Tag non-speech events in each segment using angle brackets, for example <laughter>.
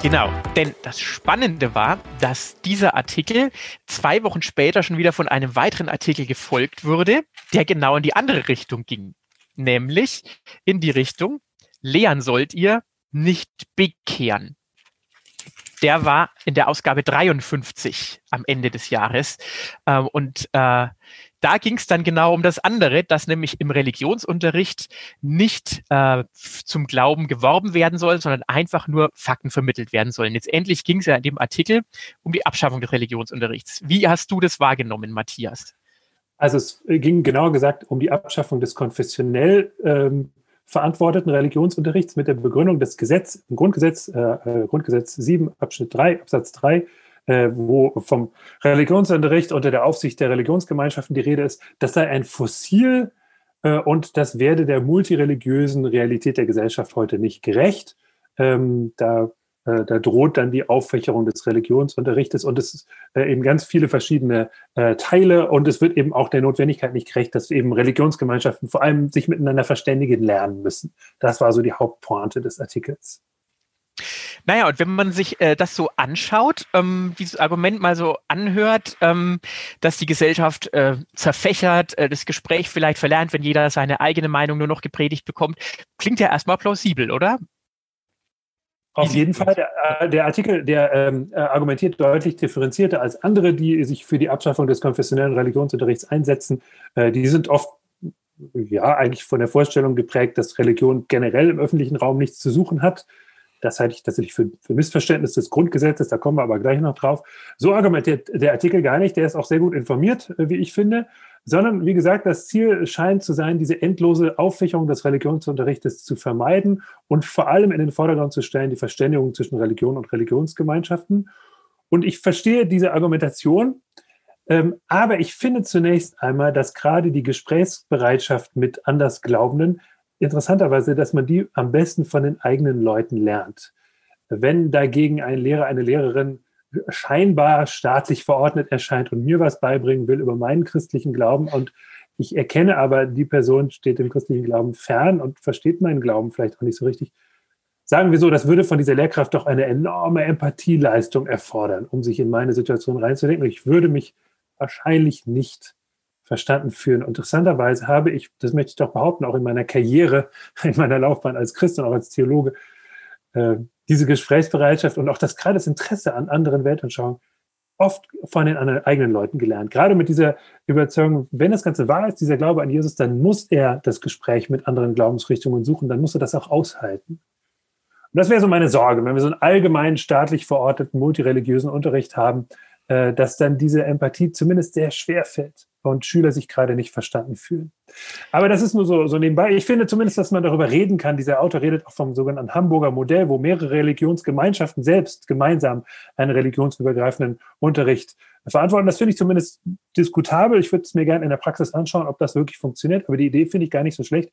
Genau, denn das Spannende war, dass dieser Artikel zwei Wochen später schon wieder von einem weiteren Artikel gefolgt wurde, der genau in die andere Richtung ging. Nämlich in die Richtung, lehren sollt ihr, nicht bekehren. Der war in der Ausgabe 53 am Ende des Jahres. Ähm, und äh, da ging es dann genau um das andere, dass nämlich im Religionsunterricht nicht äh, zum Glauben geworben werden soll, sondern einfach nur Fakten vermittelt werden sollen. Letztendlich ging es ja in dem Artikel um die Abschaffung des Religionsunterrichts. Wie hast du das wahrgenommen, Matthias? Also es ging genauer gesagt um die Abschaffung des konfessionell ähm, verantworteten Religionsunterrichts mit der Begründung des Gesetz, im Grundgesetz, äh, äh Grundgesetz 7, Abschnitt 3, Absatz 3, äh, wo vom Religionsunterricht unter der Aufsicht der Religionsgemeinschaften die Rede ist, das sei ein Fossil äh, und das werde der multireligiösen Realität der Gesellschaft heute nicht gerecht. Ähm, da, äh, da droht dann die Auffächerung des Religionsunterrichtes und es ist äh, eben ganz viele verschiedene äh, Teile und es wird eben auch der Notwendigkeit nicht gerecht, dass eben Religionsgemeinschaften vor allem sich miteinander verständigen lernen müssen. Das war so die Hauptpointe des Artikels. Naja, und wenn man sich äh, das so anschaut, ähm, dieses Argument mal so anhört, ähm, dass die Gesellschaft äh, zerfächert, äh, das Gespräch vielleicht verlernt, wenn jeder seine eigene Meinung nur noch gepredigt bekommt, klingt ja erstmal plausibel, oder? Auf jeden Fall. Der, äh, der Artikel, der ähm, äh, argumentiert deutlich differenzierter als andere, die sich für die Abschaffung des konfessionellen Religionsunterrichts einsetzen. Äh, die sind oft ja eigentlich von der Vorstellung geprägt, dass Religion generell im öffentlichen Raum nichts zu suchen hat. Das halte ich tatsächlich für, für Missverständnis des Grundgesetzes, da kommen wir aber gleich noch drauf. So argumentiert der Artikel gar nicht, der ist auch sehr gut informiert, äh, wie ich finde, sondern wie gesagt, das Ziel scheint zu sein, diese endlose Auffächerung des Religionsunterrichtes zu vermeiden und vor allem in den Vordergrund zu stellen, die Verständigung zwischen Religion und Religionsgemeinschaften. Und ich verstehe diese Argumentation, ähm, aber ich finde zunächst einmal, dass gerade die Gesprächsbereitschaft mit Andersglaubenden interessanterweise, dass man die am besten von den eigenen Leuten lernt. Wenn dagegen ein Lehrer, eine Lehrerin scheinbar staatlich verordnet erscheint und mir was beibringen will über meinen christlichen Glauben und ich erkenne aber, die Person steht dem christlichen Glauben fern und versteht meinen Glauben vielleicht auch nicht so richtig. Sagen wir so, das würde von dieser Lehrkraft doch eine enorme Empathieleistung erfordern, um sich in meine Situation reinzudenken. Ich würde mich wahrscheinlich nicht verstanden fühlen. Interessanterweise habe ich, das möchte ich doch behaupten, auch in meiner Karriere, <laughs> in meiner Laufbahn als Christ und auch als Theologe, äh, diese Gesprächsbereitschaft und auch das gerade das Interesse an anderen Weltanschauungen oft von den anderen eigenen Leuten gelernt. Gerade mit dieser Überzeugung, wenn das Ganze wahr ist, dieser Glaube an Jesus, dann muss er das Gespräch mit anderen Glaubensrichtungen suchen, dann muss er das auch aushalten. Und das wäre so meine Sorge, wenn wir so einen allgemeinen staatlich verorteten multireligiösen Unterricht haben, äh, dass dann diese Empathie zumindest sehr schwer fällt und Schüler sich gerade nicht verstanden fühlen. Aber das ist nur so, so nebenbei. Ich finde zumindest, dass man darüber reden kann. Dieser Autor redet auch vom sogenannten Hamburger Modell, wo mehrere Religionsgemeinschaften selbst gemeinsam einen religionsübergreifenden Unterricht verantworten. Das finde ich zumindest diskutabel. Ich würde es mir gerne in der Praxis anschauen, ob das wirklich funktioniert. Aber die Idee finde ich gar nicht so schlecht.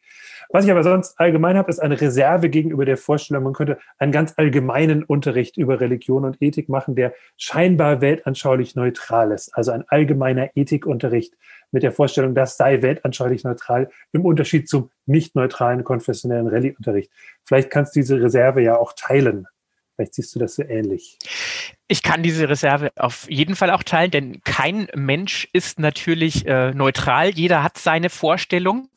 Was ich aber sonst allgemein habe, ist eine Reserve gegenüber der Vorstellung, man könnte einen ganz allgemeinen Unterricht über Religion und Ethik machen, der scheinbar weltanschaulich neutral ist. Also ein allgemeiner Ethikunterricht mit der Vorstellung, das sei weltanschaulich neutral im Unterschied zum nicht neutralen konfessionellen Rallye-Unterricht. Vielleicht kannst du diese Reserve ja auch teilen. Vielleicht siehst du das so ähnlich. Ich kann diese Reserve auf jeden Fall auch teilen, denn kein Mensch ist natürlich äh, neutral. Jeder hat seine Vorstellung.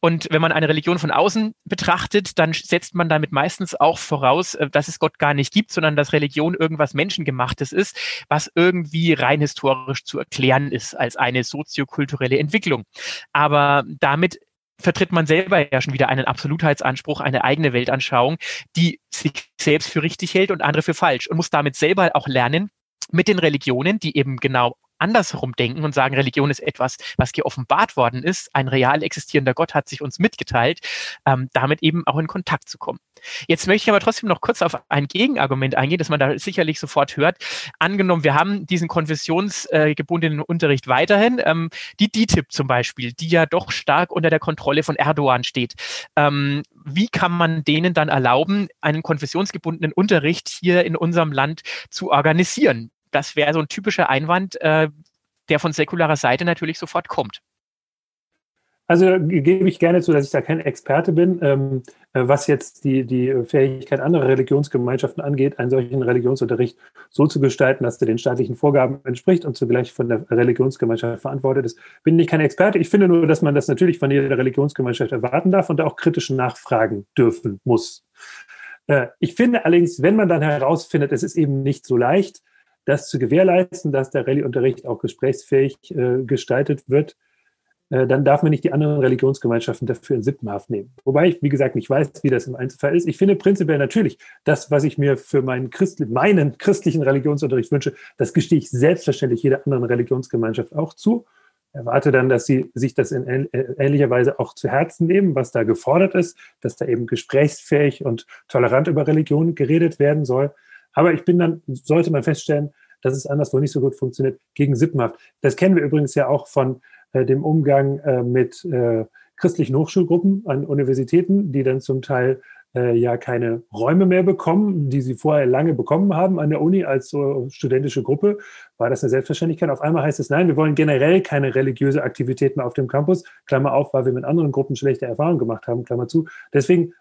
Und wenn man eine Religion von außen betrachtet, dann setzt man damit meistens auch voraus, äh, dass es Gott gar nicht gibt, sondern dass Religion irgendwas Menschengemachtes ist, was irgendwie rein historisch zu erklären ist als eine soziokulturelle Entwicklung. Aber damit vertritt man selber ja schon wieder einen Absolutheitsanspruch, eine eigene Weltanschauung, die sich selbst für richtig hält und andere für falsch und muss damit selber auch lernen, mit den Religionen, die eben genau andersherum denken und sagen, Religion ist etwas, was geoffenbart worden ist, ein real existierender Gott hat sich uns mitgeteilt, ähm, damit eben auch in Kontakt zu kommen. Jetzt möchte ich aber trotzdem noch kurz auf ein Gegenargument eingehen, das man da sicherlich sofort hört. Angenommen, wir haben diesen konfessionsgebundenen Unterricht weiterhin, ähm, die DTIP zum Beispiel, die ja doch stark unter der Kontrolle von Erdogan steht. Ähm, wie kann man denen dann erlauben, einen konfessionsgebundenen Unterricht hier in unserem Land zu organisieren? Das wäre so ein typischer Einwand, äh, der von säkularer Seite natürlich sofort kommt. Also gebe ich gerne zu, dass ich da kein Experte bin, ähm, äh, was jetzt die, die Fähigkeit anderer Religionsgemeinschaften angeht, einen solchen Religionsunterricht so zu gestalten, dass er den staatlichen Vorgaben entspricht und zugleich von der Religionsgemeinschaft verantwortet ist. Bin ich kein Experte. Ich finde nur, dass man das natürlich von jeder Religionsgemeinschaft erwarten darf und auch kritisch nachfragen dürfen muss. Äh, ich finde allerdings, wenn man dann herausfindet, es ist eben nicht so leicht, das zu gewährleisten, dass der Rallye-Unterricht auch gesprächsfähig äh, gestaltet wird, äh, dann darf man nicht die anderen Religionsgemeinschaften dafür in Sippenhaft nehmen. Wobei ich, wie gesagt, nicht weiß, wie das im Einzelfall ist. Ich finde prinzipiell natürlich, das, was ich mir für meinen, Christ meinen christlichen Religionsunterricht wünsche, das gestehe ich selbstverständlich jeder anderen Religionsgemeinschaft auch zu. Erwarte dann, dass sie sich das in ähnlicher Weise auch zu Herzen nehmen, was da gefordert ist, dass da eben gesprächsfähig und tolerant über Religion geredet werden soll. Aber ich bin dann, sollte man feststellen, dass es anderswo nicht so gut funktioniert, gegen Sippenhaft. Das kennen wir übrigens ja auch von äh, dem Umgang äh, mit äh, christlichen Hochschulgruppen an Universitäten, die dann zum Teil ja keine Räume mehr bekommen, die sie vorher lange bekommen haben an der Uni als so studentische Gruppe, war das eine Selbstverständlichkeit. Auf einmal heißt es, nein, wir wollen generell keine religiöse Aktivität mehr auf dem Campus, Klammer auf, weil wir mit anderen Gruppen schlechte Erfahrungen gemacht haben, Klammer zu. Deswegen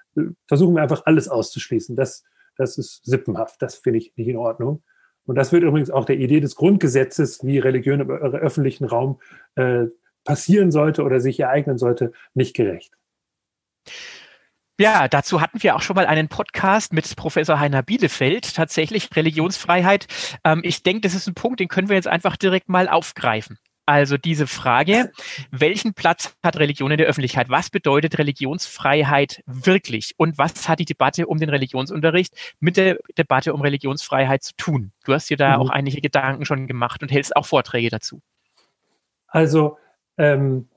versuchen wir einfach alles auszuschließen. Das, das ist sippenhaft, das finde ich nicht in Ordnung. Und das wird übrigens auch der Idee des Grundgesetzes, wie Religion im öffentlichen Raum äh, passieren sollte oder sich ereignen sollte, nicht gerecht. Ja, dazu hatten wir auch schon mal einen Podcast mit Professor Heiner Bielefeld, tatsächlich Religionsfreiheit. Ähm, ich denke, das ist ein Punkt, den können wir jetzt einfach direkt mal aufgreifen. Also diese Frage, welchen Platz hat Religion in der Öffentlichkeit? Was bedeutet Religionsfreiheit wirklich? Und was hat die Debatte um den Religionsunterricht mit der Debatte um Religionsfreiheit zu tun? Du hast dir da mhm. auch einige Gedanken schon gemacht und hältst auch Vorträge dazu. Also ähm,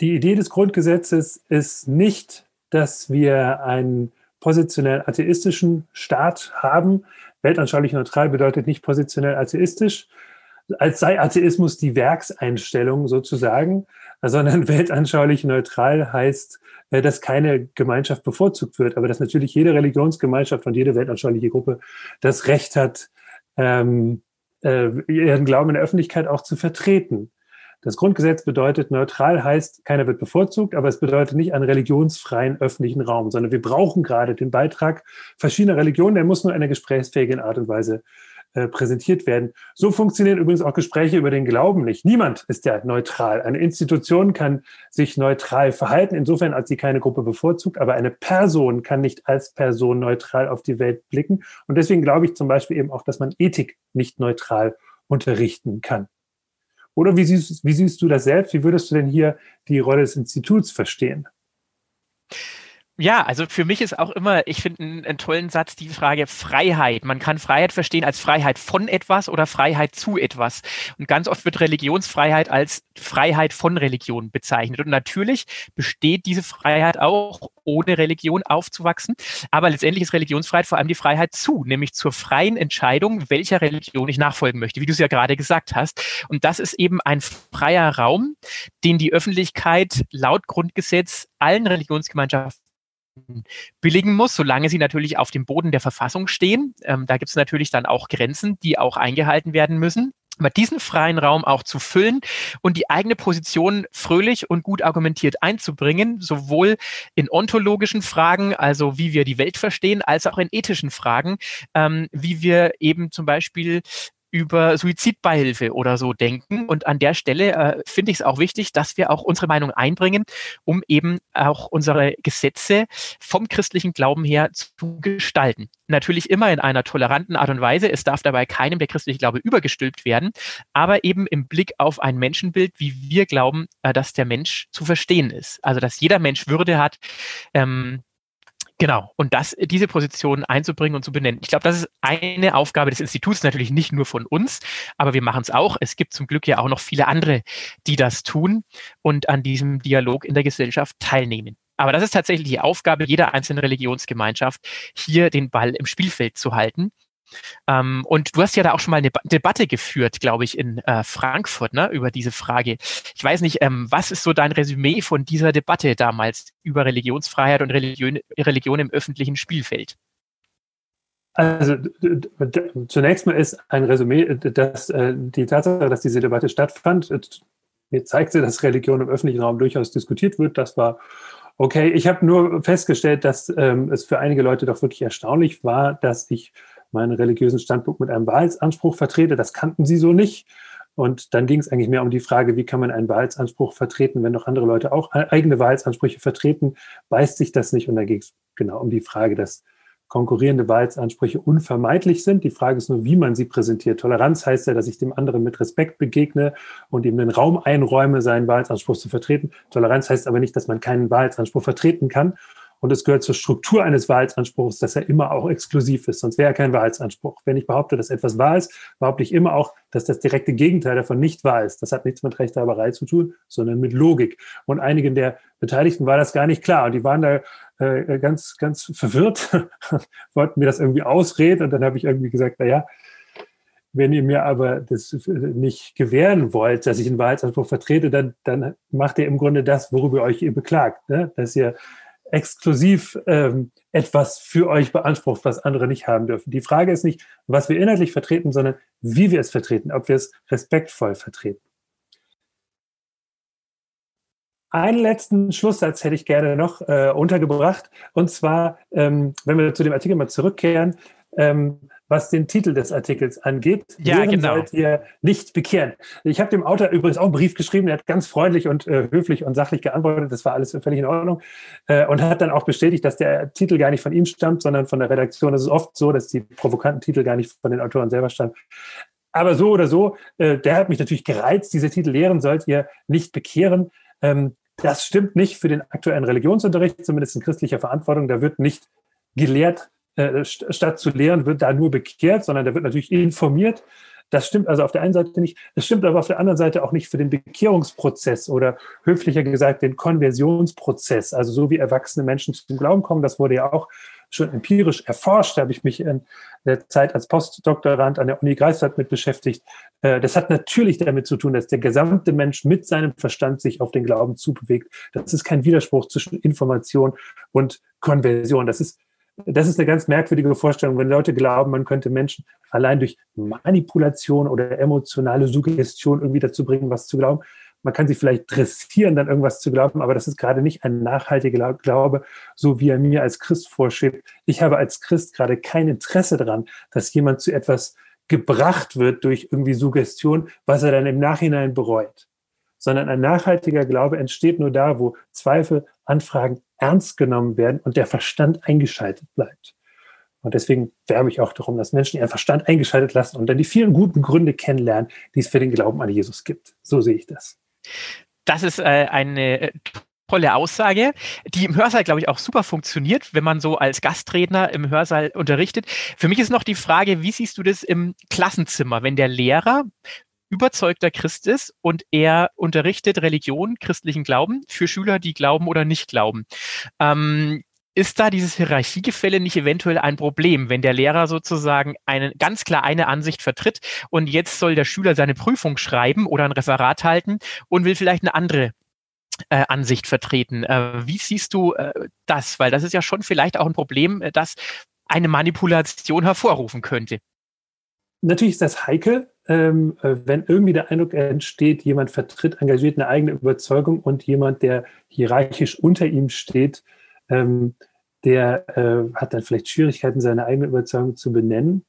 die Idee des Grundgesetzes ist nicht, dass wir einen positionell atheistischen Staat haben. Weltanschaulich neutral bedeutet nicht positionell atheistisch, als sei Atheismus die Werkseinstellung sozusagen, sondern <laughs> weltanschaulich neutral heißt, äh, dass keine Gemeinschaft bevorzugt wird, aber dass natürlich jede Religionsgemeinschaft und jede weltanschauliche Gruppe das Recht hat, ähm, äh, ihren Glauben in der Öffentlichkeit auch zu vertreten. Das Grundgesetz bedeutet, neutral heißt, keiner wird bevorzugt, aber es bedeutet nicht einen religionsfreien öffentlichen Raum, sondern wir brauchen gerade den Beitrag verschiedener Religionen, der muss nur in einer gesprächsfähigen Art und Weise äh, präsentiert werden. So funktionieren übrigens auch Gespräche über den Glauben nicht. Niemand ist ja neutral. Eine Institution kann sich neutral verhalten, insofern als sie keine Gruppe bevorzugt, aber eine Person kann nicht als Person neutral auf die Welt blicken. Und deswegen glaube ich zum Beispiel eben auch, dass man Ethik nicht neutral unterrichten kann. Oder wie siehst, wie siehst du das selbst? Wie würdest du denn hier die Rolle des Instituts verstehen? Ja, also für mich ist auch immer, ich finde einen, einen, tollen Satz die Frage Freiheit. Man kann Freiheit verstehen als Freiheit von etwas oder Freiheit zu etwas. Und ganz oft wird Religionsfreiheit als Freiheit von Religion bezeichnet. Und natürlich besteht diese Freiheit auch, ohne Religion aufzuwachsen. Aber letztendlich ist Religionsfreiheit vor allem die Freiheit zu, nämlich zur freien Entscheidung, welcher Religion ich nachfolgen möchte, wie du es ja gerade gesagt hast. Und das ist eben ein freier Raum, den die Öffentlichkeit laut Grundgesetz allen Religionsgemeinschaften billigen muss, solange sie natürlich auf dem Boden der Verfassung stehen. Ähm, da gibt es natürlich dann auch Grenzen, die auch eingehalten werden müssen. Aber diesen freien Raum auch zu füllen und die eigene Position fröhlich und gut argumentiert einzubringen, sowohl in ontologischen Fragen, also wie wir die Welt verstehen, als auch in ethischen Fragen, ähm, wie wir eben zum Beispiel über Suizidbeihilfe oder so denken. Und an der Stelle äh, finde ich es auch wichtig, dass wir auch unsere Meinung einbringen, um eben auch unsere Gesetze vom christlichen Glauben her zu gestalten. Natürlich immer in einer toleranten Art und Weise. Es darf dabei keinem der christliche Glaube übergestülpt werden, aber eben im Blick auf ein Menschenbild, wie wir glauben, äh, dass der Mensch zu verstehen ist. Also dass jeder Mensch Würde hat. Ähm, Genau. Und das, diese Position einzubringen und zu benennen. Ich glaube, das ist eine Aufgabe des Instituts, natürlich nicht nur von uns, aber wir machen es auch. Es gibt zum Glück ja auch noch viele andere, die das tun und an diesem Dialog in der Gesellschaft teilnehmen. Aber das ist tatsächlich die Aufgabe jeder einzelnen Religionsgemeinschaft, hier den Ball im Spielfeld zu halten ähm, und du hast ja da auch schon mal eine Debatte geführt, glaube ich, in äh, Frankfurt ne, über diese Frage. Ich weiß nicht, ähm, was ist so dein Resümee von dieser Debatte damals über Religionsfreiheit und Religion, Religion im öffentlichen Spielfeld? Also zunächst mal ist ein Resümee, dass äh, die Tatsache, dass diese Debatte stattfand, mir zeigte, dass Religion im öffentlichen Raum durchaus diskutiert wird. Das war okay. Ich habe nur festgestellt, dass ähm, es für einige Leute doch wirklich erstaunlich war, dass ich meinen religiösen Standpunkt mit einem Wahrheitsanspruch vertrete. Das kannten sie so nicht. Und dann ging es eigentlich mehr um die Frage, wie kann man einen Wahrheitsanspruch vertreten, wenn noch andere Leute auch eigene Wahrheitsansprüche vertreten, beißt sich das nicht. Und da ging es genau um die Frage, dass konkurrierende Wahrheitsansprüche unvermeidlich sind. Die Frage ist nur, wie man sie präsentiert. Toleranz heißt ja, dass ich dem anderen mit Respekt begegne und ihm den Raum einräume, seinen Wahrheitsanspruch zu vertreten. Toleranz heißt aber nicht, dass man keinen Wahrheitsanspruch vertreten kann. Und es gehört zur Struktur eines Wahrheitsanspruchs, dass er immer auch exklusiv ist. Sonst wäre er kein Wahrheitsanspruch. Wenn ich behaupte, dass etwas wahr ist, behaupte ich immer auch, dass das direkte Gegenteil davon nicht wahr ist. Das hat nichts mit Rechthaberei zu tun, sondern mit Logik. Und einigen der Beteiligten war das gar nicht klar. Und die waren da äh, ganz, ganz verwirrt, <laughs> wollten mir das irgendwie ausreden. Und dann habe ich irgendwie gesagt, na ja, wenn ihr mir aber das nicht gewähren wollt, dass ich einen Wahrheitsanspruch vertrete, dann, dann macht ihr im Grunde das, worüber ihr euch ihr beklagt, ne? dass ihr exklusiv ähm, etwas für euch beansprucht, was andere nicht haben dürfen. Die Frage ist nicht, was wir inhaltlich vertreten, sondern wie wir es vertreten, ob wir es respektvoll vertreten. Einen letzten Schlusssatz hätte ich gerne noch äh, untergebracht. Und zwar, ähm, wenn wir zu dem Artikel mal zurückkehren, ähm, was den Titel des Artikels angeht. Ja, genau. Sollt ihr nicht bekehren. Ich habe dem Autor übrigens auch einen Brief geschrieben, der hat ganz freundlich und äh, höflich und sachlich geantwortet. Das war alles völlig in Ordnung. Äh, und hat dann auch bestätigt, dass der Titel gar nicht von ihm stammt, sondern von der Redaktion. Das ist oft so, dass die provokanten Titel gar nicht von den Autoren selber stammen. Aber so oder so, äh, der hat mich natürlich gereizt. Diese Titel lehren sollt ihr nicht bekehren. Ähm, das stimmt nicht für den aktuellen Religionsunterricht, zumindest in christlicher Verantwortung. Da wird nicht gelehrt, äh, statt zu lehren, wird da nur bekehrt, sondern da wird natürlich informiert. Das stimmt also auf der einen Seite nicht. Das stimmt aber auf der anderen Seite auch nicht für den Bekehrungsprozess oder höflicher gesagt den Konversionsprozess. Also so wie erwachsene Menschen zum Glauben kommen, das wurde ja auch schon empirisch erforscht. Da habe ich mich in der Zeit als Postdoktorand an der Uni Greifswald mit beschäftigt. Äh, das hat natürlich damit zu tun, dass der gesamte Mensch mit seinem Verstand sich auf den Glauben zubewegt. Das ist kein Widerspruch zwischen Information und Konversion. Das ist das ist eine ganz merkwürdige Vorstellung, wenn Leute glauben, man könnte Menschen allein durch Manipulation oder emotionale Suggestion irgendwie dazu bringen, was zu glauben. Man kann sie vielleicht dressieren, dann irgendwas zu glauben, aber das ist gerade nicht ein nachhaltiger Glaube, so wie er mir als Christ vorschwebt. Ich habe als Christ gerade kein Interesse daran, dass jemand zu etwas gebracht wird durch irgendwie Suggestion, was er dann im Nachhinein bereut. Sondern ein nachhaltiger Glaube entsteht nur da, wo Zweifel, Anfragen ernst genommen werden und der Verstand eingeschaltet bleibt. Und deswegen werbe ich auch darum, dass Menschen ihren Verstand eingeschaltet lassen und dann die vielen guten Gründe kennenlernen, die es für den Glauben an Jesus gibt. So sehe ich das. Das ist äh, eine äh, tolle Aussage, die im Hörsaal, glaube ich, auch super funktioniert, wenn man so als Gastredner im Hörsaal unterrichtet. Für mich ist noch die Frage, wie siehst du das im Klassenzimmer, wenn der Lehrer überzeugter Christ ist und er unterrichtet Religion, christlichen Glauben für Schüler, die glauben oder nicht glauben. Ähm, ist da dieses Hierarchiegefälle nicht eventuell ein Problem, wenn der Lehrer sozusagen eine, ganz klar eine Ansicht vertritt und jetzt soll der Schüler seine Prüfung schreiben oder ein Referat halten und will vielleicht eine andere äh, Ansicht vertreten? Äh, wie siehst du äh, das? Weil das ist ja schon vielleicht auch ein Problem, äh, das eine Manipulation hervorrufen könnte. Natürlich ist das heikel, ähm, äh, wenn irgendwie der Eindruck entsteht, jemand vertritt engagiert eine eigene Überzeugung und jemand, der hierarchisch unter ihm steht, ähm, der äh, hat dann vielleicht Schwierigkeiten, seine eigene Überzeugung zu benennen.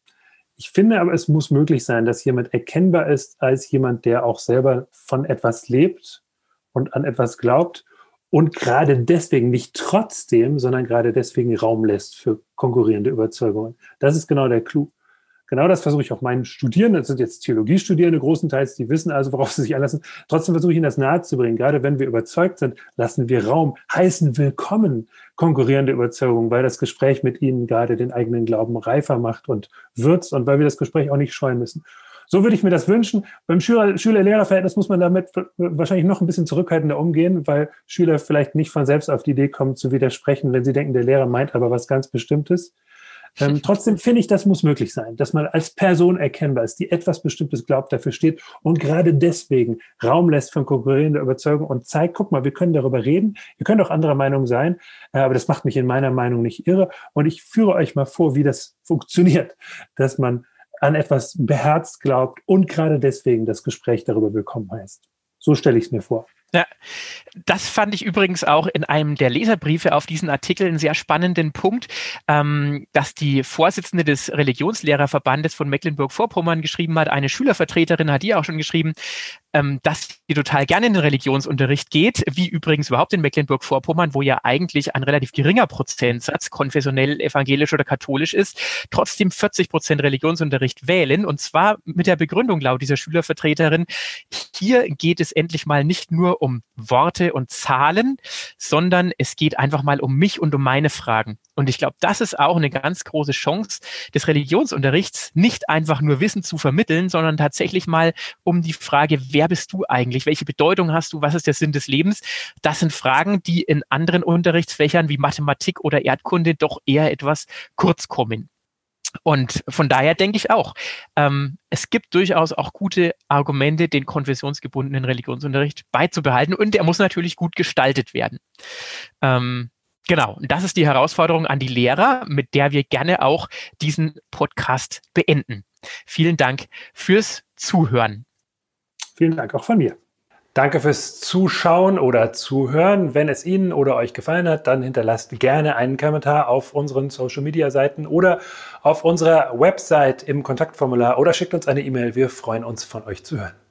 Ich finde aber, es muss möglich sein, dass jemand erkennbar ist als jemand, der auch selber von etwas lebt und an etwas glaubt und gerade deswegen nicht trotzdem, sondern gerade deswegen Raum lässt für konkurrierende Überzeugungen. Das ist genau der Clou. Genau das versuche ich auch meinen Studierenden, das sind jetzt Theologiestudierende großenteils, die wissen also, worauf sie sich einlassen. Trotzdem versuche ich ihnen das nahezubringen. Gerade wenn wir überzeugt sind, lassen wir Raum, heißen willkommen konkurrierende Überzeugungen, weil das Gespräch mit ihnen gerade den eigenen Glauben reifer macht und würzt und weil wir das Gespräch auch nicht scheuen müssen. So würde ich mir das wünschen. Beim Schüler-Lehrer-Verhältnis muss man damit wahrscheinlich noch ein bisschen zurückhaltender umgehen, weil Schüler vielleicht nicht von selbst auf die Idee kommen zu widersprechen, wenn sie denken, der Lehrer meint aber was ganz Bestimmtes. Ähm, trotzdem finde ich, das muss möglich sein, dass man als Person erkennbar ist, die etwas Bestimmtes glaubt, dafür steht und gerade deswegen Raum lässt für konkurrierende Überzeugung und zeigt, guck mal, wir können darüber reden, ihr könnt auch anderer Meinung sein, äh, aber das macht mich in meiner Meinung nicht irre und ich führe euch mal vor, wie das funktioniert, dass man an etwas beherzt glaubt und gerade deswegen das Gespräch darüber willkommen heißt. So stelle ich es mir vor. Ja, das fand ich übrigens auch in einem der Leserbriefe auf diesen Artikel einen sehr spannenden Punkt, ähm, dass die Vorsitzende des Religionslehrerverbandes von Mecklenburg-Vorpommern geschrieben hat, eine Schülervertreterin hat die auch schon geschrieben, ähm, dass sie total gerne in den Religionsunterricht geht, wie übrigens überhaupt in Mecklenburg-Vorpommern, wo ja eigentlich ein relativ geringer Prozentsatz konfessionell, evangelisch oder katholisch ist, trotzdem 40 Prozent Religionsunterricht wählen. Und zwar mit der Begründung laut dieser Schülervertreterin, hier geht es endlich mal nicht nur um Worte und Zahlen, sondern es geht einfach mal um mich und um meine Fragen. Und ich glaube, das ist auch eine ganz große Chance des Religionsunterrichts, nicht einfach nur Wissen zu vermitteln, sondern tatsächlich mal um die Frage, wer bist du eigentlich? Welche Bedeutung hast du? Was ist der Sinn des Lebens? Das sind Fragen, die in anderen Unterrichtsfächern wie Mathematik oder Erdkunde doch eher etwas kurz kommen. Und von daher denke ich auch, ähm, es gibt durchaus auch gute Argumente, den konfessionsgebundenen Religionsunterricht beizubehalten. Und er muss natürlich gut gestaltet werden. Ähm, Genau, und das ist die Herausforderung an die Lehrer, mit der wir gerne auch diesen Podcast beenden. Vielen Dank fürs Zuhören. Vielen Dank auch von mir. Danke fürs Zuschauen oder Zuhören. Wenn es Ihnen oder euch gefallen hat, dann hinterlasst gerne einen Kommentar auf unseren Social Media Seiten oder auf unserer Website im Kontaktformular oder schickt uns eine E-Mail. Wir freuen uns von euch zu hören.